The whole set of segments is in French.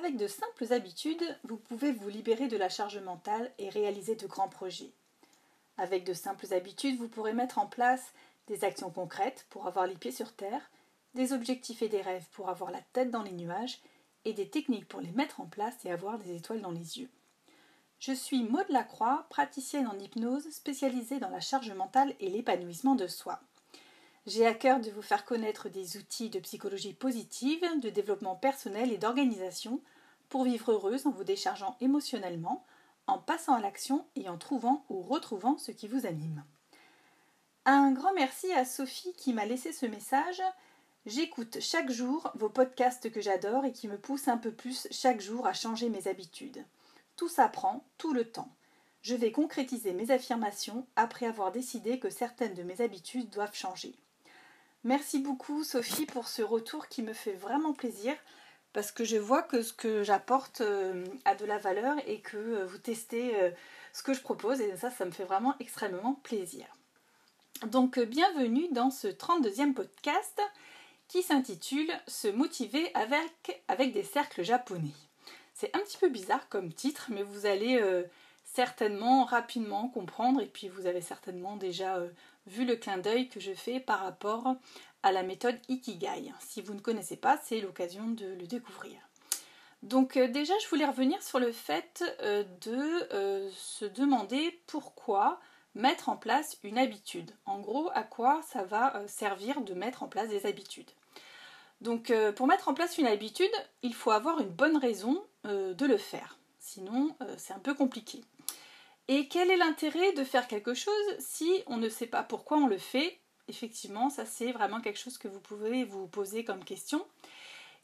Avec de simples habitudes, vous pouvez vous libérer de la charge mentale et réaliser de grands projets. Avec de simples habitudes, vous pourrez mettre en place des actions concrètes pour avoir les pieds sur terre, des objectifs et des rêves pour avoir la tête dans les nuages, et des techniques pour les mettre en place et avoir des étoiles dans les yeux. Je suis Maud Lacroix, praticienne en hypnose spécialisée dans la charge mentale et l'épanouissement de soi. J'ai à cœur de vous faire connaître des outils de psychologie positive, de développement personnel et d'organisation pour vivre heureuse en vous déchargeant émotionnellement, en passant à l'action et en trouvant ou retrouvant ce qui vous anime. Un grand merci à Sophie qui m'a laissé ce message. J'écoute chaque jour vos podcasts que j'adore et qui me poussent un peu plus chaque jour à changer mes habitudes. Tout s'apprend, tout le temps. Je vais concrétiser mes affirmations après avoir décidé que certaines de mes habitudes doivent changer. Merci beaucoup Sophie pour ce retour qui me fait vraiment plaisir parce que je vois que ce que j'apporte euh, a de la valeur et que euh, vous testez euh, ce que je propose et ça, ça me fait vraiment extrêmement plaisir. Donc bienvenue dans ce 32e podcast qui s'intitule Se motiver avec, avec des cercles japonais. C'est un petit peu bizarre comme titre, mais vous allez certainement rapidement comprendre et puis vous avez certainement déjà vu le clin d'œil que je fais par rapport à la méthode Ikigai. Si vous ne connaissez pas, c'est l'occasion de le découvrir. Donc euh, déjà, je voulais revenir sur le fait euh, de euh, se demander pourquoi mettre en place une habitude. En gros, à quoi ça va servir de mettre en place des habitudes. Donc pour mettre en place une habitude, il faut avoir une bonne raison de le faire. Sinon, c'est un peu compliqué. Et quel est l'intérêt de faire quelque chose si on ne sait pas pourquoi on le fait? Effectivement, ça c'est vraiment quelque chose que vous pouvez vous poser comme question.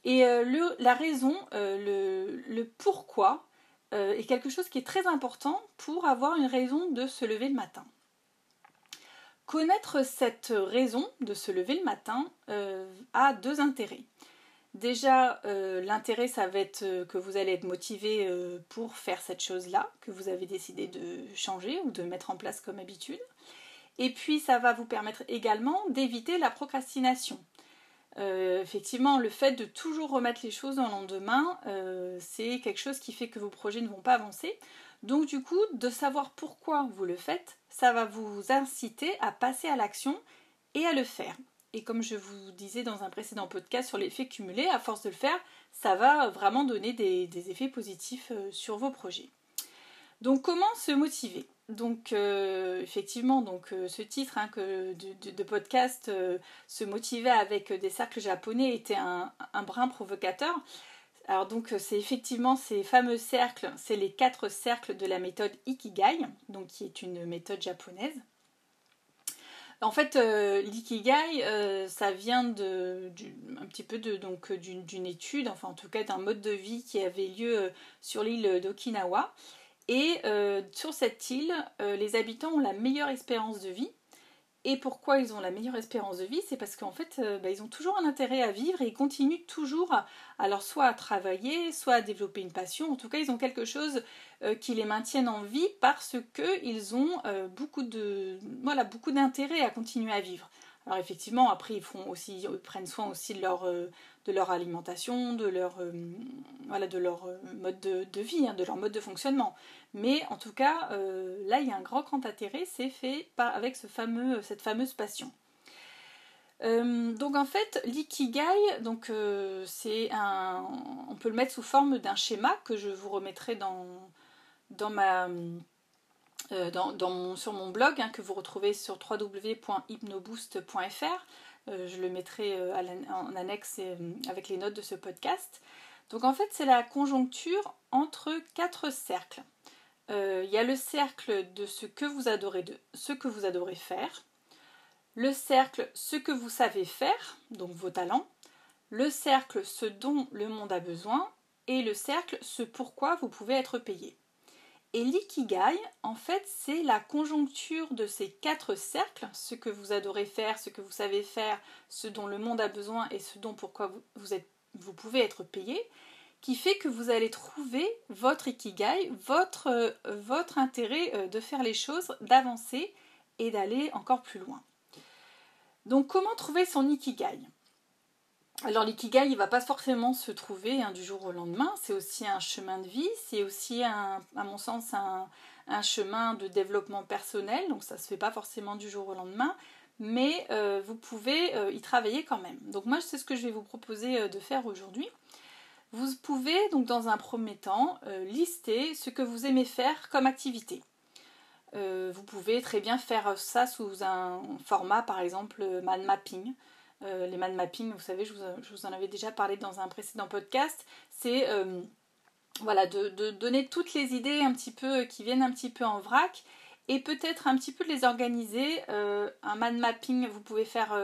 Et euh, la raison, euh, le, pourquoi, euh, est quelque chose qui est très important pour avoir une raison de se lever le matin. Connaître cette raison de se lever le matin a deux intérêts. Déjà, euh, l'intérêt, ça va être euh, que vous allez être motivé euh, pour faire cette chose-là, que vous avez décidé de changer ou de mettre en place comme habitude. Et puis, ça va vous permettre également d'éviter la procrastination. effectivement, le fait de toujours remettre les choses le lendemain, c'est quelque chose qui fait que vos projets ne vont pas avancer. Donc, du coup, de savoir pourquoi vous le faites, ça va vous inciter à passer à l'action et à le faire. Et comme je vous disais dans un précédent podcast sur l'effet cumulé, à force de le faire, ça va vraiment donner des, effets positifs euh, sur vos projets. Donc comment se motiver? Donc euh, effectivement, donc euh, ce titre hein, de, podcast se motiver avec des cercles japonais était un, un brin provocateur. Alors donc c'est effectivement ces fameux cercles, c'est les quatre cercles de la méthode Ikigai, donc qui est une méthode japonaise. En fait, euh, l'ikigai, euh, ça vient de, un petit peu donc d'une étude, enfin en tout cas d'un mode de vie qui avait lieu euh, sur l'île d'Okinawa. Et sur cette île, les habitants ont la meilleure espérance de vie. Et pourquoi ils ont la meilleure espérance de vie C'est parce qu'en fait, bah, ils ont toujours un intérêt à vivre et ils continuent toujours, à, alors soit à travailler, soit à développer une passion. En tout cas, ils ont quelque chose euh, qui les maintiennent en vie parce qu'ils ont euh, beaucoup de voilà beaucoup d'intérêt à continuer à vivre. Alors effectivement, après ils font aussi prennent soin aussi de leur euh, alimentation, de leur voilà de leur mode de, vie, hein, de leur mode de fonctionnement. Mais en tout cas, là il y a un grand grand intérêt, c'est fait avec fameux cette fameuse passion. donc en fait, l'ikigai, donc c'est un, on peut le mettre sous forme d'un schéma que je vous remettrai dans euh, dans, sur mon blog hein, que vous retrouvez sur www.hypnoboost.fr. Euh, je le mettrai euh, en annexe avec les notes de ce podcast. Donc en fait, c'est la conjoncture entre quatre cercles. Il y a le cercle de ce que vous adorez, faire, le cercle ce que vous savez faire, donc vos talents, le cercle ce dont le monde a besoin, et le cercle ce pourquoi vous pouvez être payé. Et l'ikigai, en fait, c'est la conjoncture de ces quatre cercles, ce que vous adorez faire, ce que vous savez faire, ce dont le monde a besoin et ce dont pourquoi vous pouvez être payé, qui fait que vous allez trouver votre ikigai, votre, euh, intérêt euh, de faire les choses, d'avancer et d'aller encore plus loin. Donc comment trouver son ikigai? Alors l'ikigai, il va pas forcément se trouver hein, du jour au lendemain, c'est aussi un chemin de vie, c'est aussi, à mon sens, un, chemin de développement personnel, donc ça se fait pas forcément du jour au lendemain, mais euh, vous pouvez y travailler quand même. Donc moi, c'est ce que je vais vous proposer de faire aujourd'hui. Vous pouvez donc dans un premier temps lister ce que vous aimez faire comme activité. vous pouvez très bien faire ça sous un format, par exemple, mind mapping. Euh, les mind mapping, vous savez, je vous, en avais déjà parlé dans un précédent podcast, c'est euh, voilà, de, donner toutes les idées un petit peu qui viennent un petit peu en vrac et peut-être un petit peu de les organiser. Euh, un mind mapping, vous pouvez faire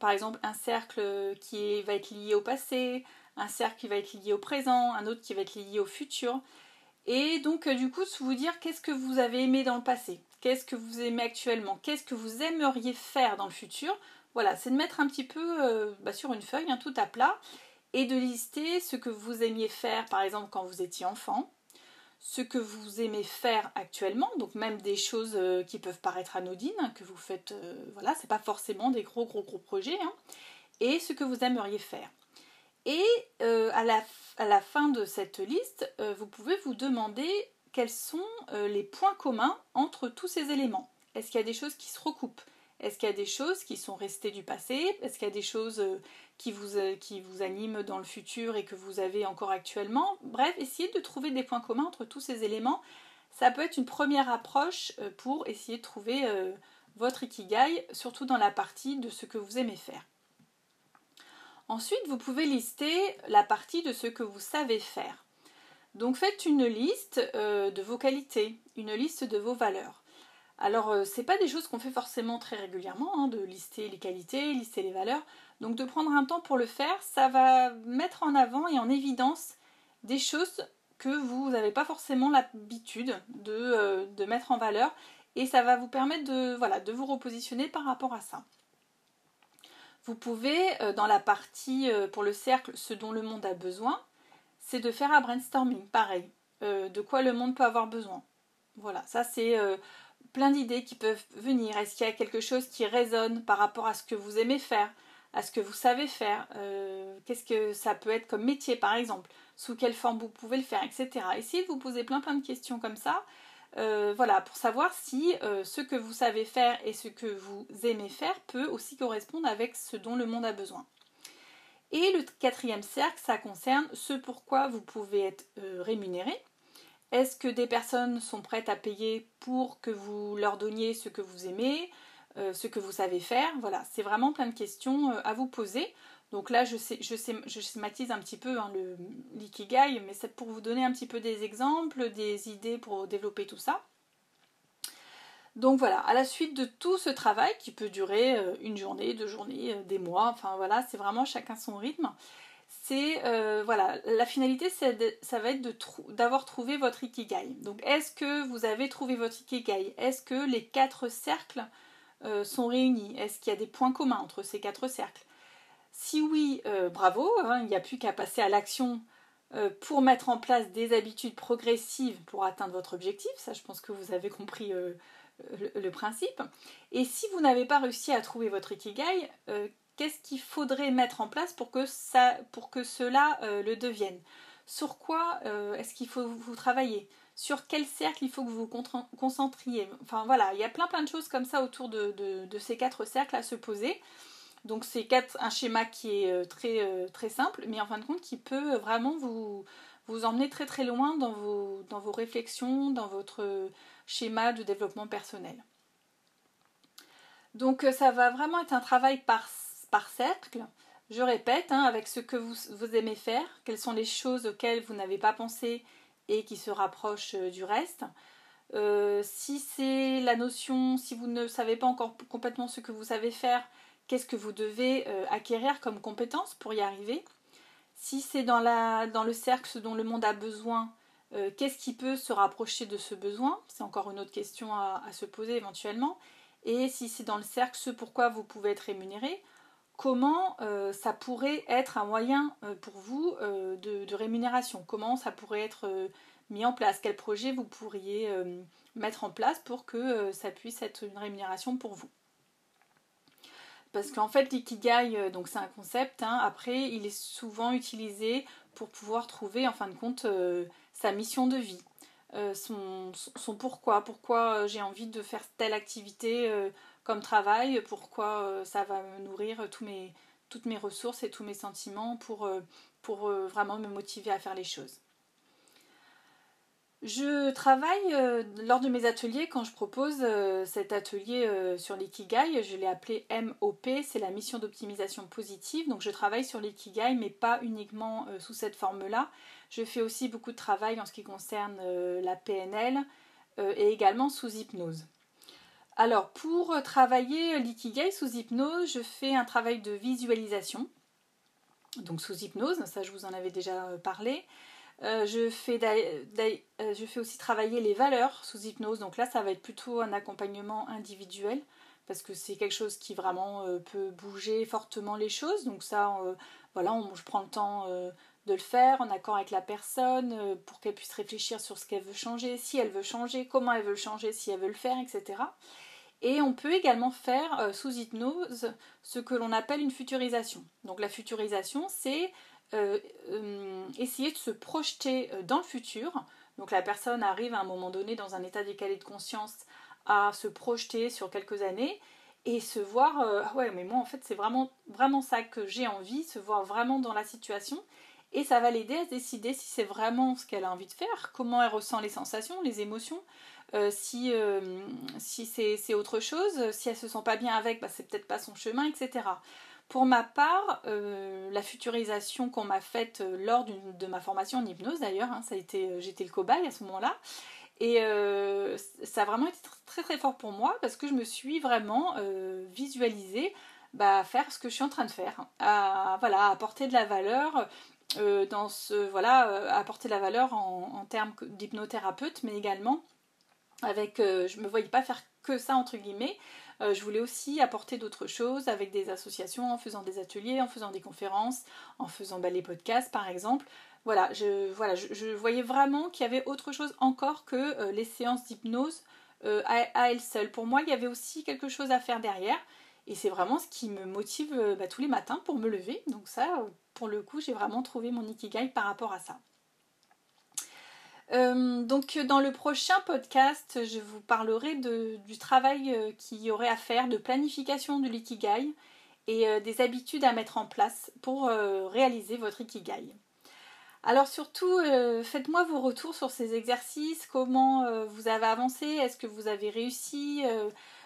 par exemple un cercle qui va être lié au passé, un cercle qui va être lié au présent, un autre qui va être lié au futur. Et donc du coup, vous dire qu'est-ce que vous avez aimé dans le passé, qu'est-ce que vous aimez actuellement, qu'est-ce que vous aimeriez faire dans le futur voilà, c'est de mettre un petit peu euh, bah, sur une feuille, un tout à plat, et de lister ce que vous aimiez faire, par exemple, quand vous étiez enfant, ce que vous aimez faire actuellement, donc même des choses euh, qui peuvent paraître anodines, hein, que vous faites, euh, voilà, c'est pas forcément des gros gros gros projets, hein, et ce que vous aimeriez faire. Et à, la, à, la, fin de cette liste, vous pouvez vous demander quels sont les points communs entre tous ces éléments. Est-ce qu'il y a des choses qui se recoupent? Est-ce qu'il y a des choses qui sont restées du passé? Est-ce qu'il y a des choses euh, qui vous, euh, qui vous animent dans le futur et que vous avez encore actuellement Bref, essayez de trouver des points communs entre tous ces éléments. Ça peut être une première approche euh, pour essayer de trouver votre ikigai, surtout dans la partie de ce que vous aimez faire. Ensuite, vous pouvez lister la partie de ce que vous savez faire. Donc faites une liste de vos qualités, une liste de vos valeurs. Alors, euh, ce n'est pas des choses qu'on fait forcément très régulièrement, hein, de lister les qualités, lister les valeurs. Donc, de prendre un temps pour le faire, ça va mettre en avant et en évidence des choses que vous n'avez pas forcément l'habitude de, euh, de, mettre en valeur et ça va vous permettre de, vous repositionner par rapport à ça. Vous pouvez, euh, dans la partie pour le cercle, ce dont le monde a besoin, c'est de faire un brainstorming, pareil, de quoi le monde peut avoir besoin. Voilà, ça c'est plein d'idées qui peuvent venir. Est-ce qu'il y a quelque chose qui résonne par rapport à ce que vous aimez faire, à ce que vous savez faire euh, Qu'est-ce que ça peut être comme métier par exemple Sous quelle forme vous pouvez le faire, etc. Essayez de vous poser plein plein de questions comme ça. Euh, voilà, pour savoir si euh, ce que vous savez faire et ce que vous aimez faire peut aussi correspondre avec ce dont le monde a besoin. Et le quatrième cercle, ça concerne ce pourquoi vous pouvez être rémunéré. Est-ce que des personnes sont prêtes à payer pour que vous leur donniez ce que vous aimez, euh, ce que vous savez faire Voilà, c'est vraiment plein de questions euh, à vous poser. Donc là, je, sais, je, sais, je schématise un petit peu hein, l'ikigai, mais c'est pour vous donner un petit peu des exemples, des idées pour développer tout ça. Donc voilà, à la suite de tout ce travail qui peut durer euh, une journée, deux journées, des mois, enfin voilà, c'est vraiment chacun son rythme c'est voilà, la finalité, ça va être d'avoir trouvé votre ikigai. Donc, est-ce que vous avez trouvé votre ikigai? Est-ce que les quatre cercles euh, sont réunis Est-ce qu'il y a des points communs entre ces quatre cercles? Si oui, euh, bravo, hein, il n'y a plus qu'à passer à l'action pour mettre en place des habitudes progressives pour atteindre votre objectif. Ça, je pense que vous avez compris le, principe. Et si vous n'avez pas réussi à trouver votre ikigai, qu'est-ce qu'il faudrait mettre en place pour que, ça, pour que cela euh, le devienne? Sur quoi euh, est-ce qu'il faut vous travailler? Sur quel cercle il faut que vous vous concentriez? Enfin voilà, il y a plein plein de choses comme ça autour de, ces quatre cercles à se poser. Donc c'est un schéma qui est euh, très, très simple, mais en fin de compte qui peut vraiment vous, vous emmener très très loin dans vos, dans vos réflexions, dans votre schéma de développement personnel. Donc ça va vraiment être un travail par cercle. Je répète, hein, avec ce que vous, aimez faire, quelles sont les choses auxquelles vous n'avez pas pensé et qui se rapprochent euh, du reste. Euh, si c'est la notion, si vous ne savez pas encore complètement ce que vous savez faire, qu'est-ce que vous devez euh, acquérir comme compétence pour y arriver Si c'est dans, le cercle ce dont le monde a besoin, qu'est-ce qui peut se rapprocher de ce besoin? C'est encore une autre question à se poser éventuellement. Et si c'est dans le cercle ce pourquoi vous pouvez être rémunéré, comment euh, ça pourrait être un moyen euh, pour vous euh, de, rémunération, comment ça pourrait être mis en place, quel projet vous pourriez mettre en place pour que ça puisse être une rémunération pour vous? parce qu'en fait, l'ikigai, donc c'est un concept. Hein. après, il est souvent utilisé pour pouvoir trouver, en fin de compte, sa mission de vie. Son, son, pourquoi, pourquoi j'ai envie de faire telle activité comme travail, pourquoi ça va me nourrir tous mes, toutes mes ressources et tous mes sentiments pour, vraiment me motiver à faire les choses? Je travaille euh, lors de mes ateliers quand je propose euh, cet atelier euh, sur l'ikigai, je l'ai appelé MOP, c'est la mission d'optimisation positive. Donc je travaille sur l'ikigai mais pas uniquement sous cette forme-là. Je fais aussi beaucoup de travail en ce qui concerne la PNL et également sous hypnose. Alors pour travailler l'ikigai sous hypnose, je fais un travail de visualisation. Donc sous hypnose, ça je vous en avais déjà parlé. Euh, je, fais euh, je fais aussi travailler les valeurs sous hypnose. Donc là, ça va être plutôt un accompagnement individuel parce que c'est quelque chose qui vraiment euh, peut bouger fortement les choses. Donc ça, voilà, je prends le temps de le faire en accord avec la personne pour qu'elle puisse réfléchir sur ce qu'elle veut changer, si elle veut changer, comment elle veut le changer, si elle veut le faire, etc. Et on peut également faire sous hypnose ce que l'on appelle une futurisation. Donc la futurisation, c'est euh, euh, essayer de se projeter euh, dans le futur. Donc la personne arrive à un moment donné dans un état décalé de conscience à se projeter sur quelques années et se voir ah ouais mais moi en fait c'est vraiment ça que j'ai envie se voir vraiment dans la situation et ça va l'aider à décider si c'est vraiment ce qu'elle a envie de faire comment elle ressent les sensations les émotions. Si, si c'est autre chose si elle se sent pas bien avec bah, c'est peut-être pas son chemin etc pour ma part, euh, la futurisation qu'on m'a faite euh, lors de ma formation en hypnose d'ailleurs, hein, ça a été, euh, j'étais le cobaye à ce moment-là, et ça a vraiment été très très fort pour moi parce que je me suis vraiment visualisée bah, faire ce que je suis en train de faire, à, voilà, apporter de la valeur dans ce voilà, apporter de la valeur en, termes d'hypnothérapeute, mais également avec, je me voyais pas faire que ça entre guillemets, euh, je voulais aussi apporter d'autres choses avec des associations, en faisant des ateliers, en faisant des conférences, en faisant bah, les podcasts par exemple. Voilà, je, voilà, je, voyais vraiment qu'il y avait autre chose encore que euh, les séances d'hypnose euh, à, elles seules. Pour moi, il y avait aussi quelque chose à faire derrière. Et c'est vraiment ce qui me motive bah, tous les matins pour me lever. Donc ça, pour le coup, j'ai vraiment trouvé mon ikigai par rapport à ça. Euh, donc dans le prochain podcast, je vous parlerai du travail euh, qu'il y aurait à faire de planification de l'ikigai et euh, des habitudes à mettre en place pour réaliser votre ikigai. Alors surtout, faites-moi vos retours sur ces exercices, comment vous avez avancé, est-ce que vous avez réussi?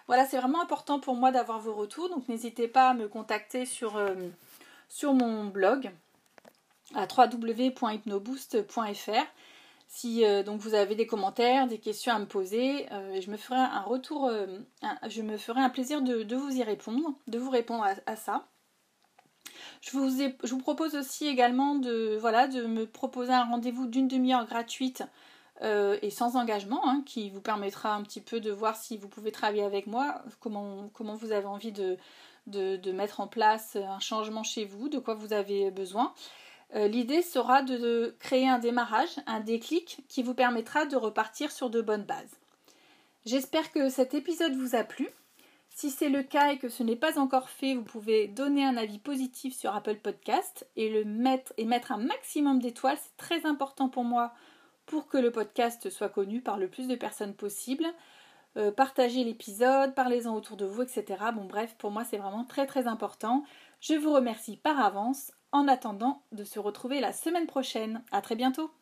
Voilà, c'est vraiment important pour moi d'avoir vos retours, donc n'hésitez pas à me contacter sur, sur mon blog à www.hypnoboost.fr si euh, donc vous avez des commentaires, des questions à me poser, euh, je me ferai un retour, euh, je me ferai un plaisir de, vous y répondre, de vous répondre à, ça. Je vous, je vous, propose aussi également de, voilà, de me proposer un rendez-vous d'une demi-heure gratuite et sans engagement, hein, qui vous permettra un petit peu de voir si vous pouvez travailler avec moi, comment, vous avez envie de, de mettre en place un changement chez vous, de quoi vous avez besoin. Euh, l'idée sera de, créer un démarrage, un déclic qui vous permettra de repartir sur de bonnes bases. J'espère que cet épisode vous a plu. Si c'est le cas et que ce n'est pas encore fait, vous pouvez donner un avis positif sur Apple Podcast et le mettre et mettre un maximum d'étoiles. C'est très important pour moi pour que le podcast soit connu par le plus de personnes possible. Euh, partagez l'épisode, parlez-en autour de vous, etc. Bon bref, pour moi c'est vraiment très très important. Je vous remercie par avance en attendant de se retrouver la semaine prochaine. À très bientôt!